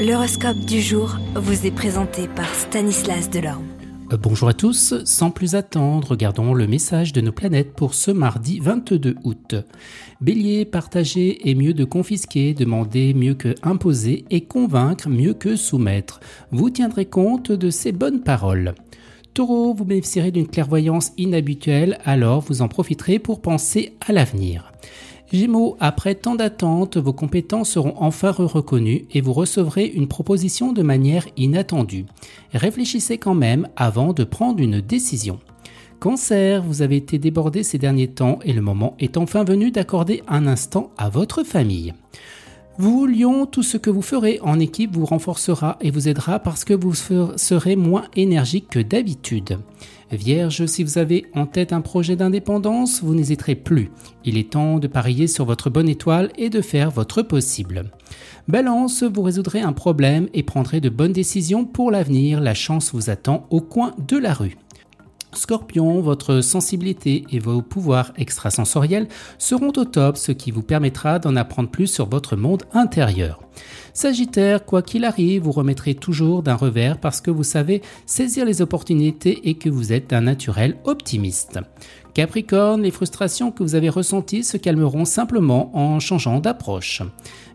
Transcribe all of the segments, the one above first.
L'horoscope du jour vous est présenté par Stanislas Delorme. Euh, bonjour à tous, sans plus attendre, regardons le message de nos planètes pour ce mardi 22 août. Bélier, partager est mieux de confisquer, demander mieux que imposer et convaincre mieux que soumettre. Vous tiendrez compte de ces bonnes paroles. Taureau, vous bénéficierez d'une clairvoyance inhabituelle, alors vous en profiterez pour penser à l'avenir. Gémeaux, après tant d'attentes, vos compétences seront enfin reconnues et vous recevrez une proposition de manière inattendue. Réfléchissez quand même avant de prendre une décision. Cancer, vous avez été débordé ces derniers temps et le moment est enfin venu d'accorder un instant à votre famille. Vous, Lion, tout ce que vous ferez en équipe vous renforcera et vous aidera parce que vous serez moins énergique que d'habitude. Vierge, si vous avez en tête un projet d'indépendance, vous n'hésiterez plus. Il est temps de parier sur votre bonne étoile et de faire votre possible. Balance, vous résoudrez un problème et prendrez de bonnes décisions pour l'avenir. La chance vous attend au coin de la rue. Scorpion, votre sensibilité et vos pouvoirs extrasensoriels seront au top, ce qui vous permettra d'en apprendre plus sur votre monde intérieur. Sagittaire, quoi qu'il arrive, vous remettrez toujours d'un revers parce que vous savez saisir les opportunités et que vous êtes un naturel optimiste. Capricorne, les frustrations que vous avez ressenties se calmeront simplement en changeant d'approche.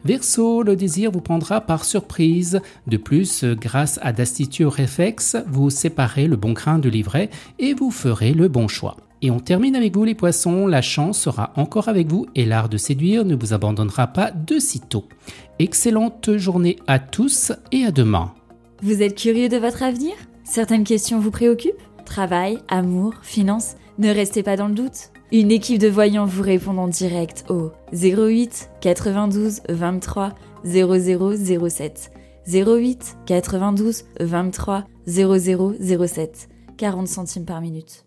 Verseau, le désir vous prendra par surprise. De plus, grâce à d'astucieux réflexes, vous séparez le bon grain de livret et vous ferez le bon choix. Et on termine avec vous les poissons, la chance sera encore avec vous et l'art de séduire ne vous abandonnera pas de sitôt. Excellente journée à tous et à demain. Vous êtes curieux de votre avenir? Certaines questions vous préoccupent? Travail, amour, finances? Ne restez pas dans le doute. Une équipe de voyants vous répond en direct au 08 92 23 0007. 08 92 23 0007. 40 centimes par minute.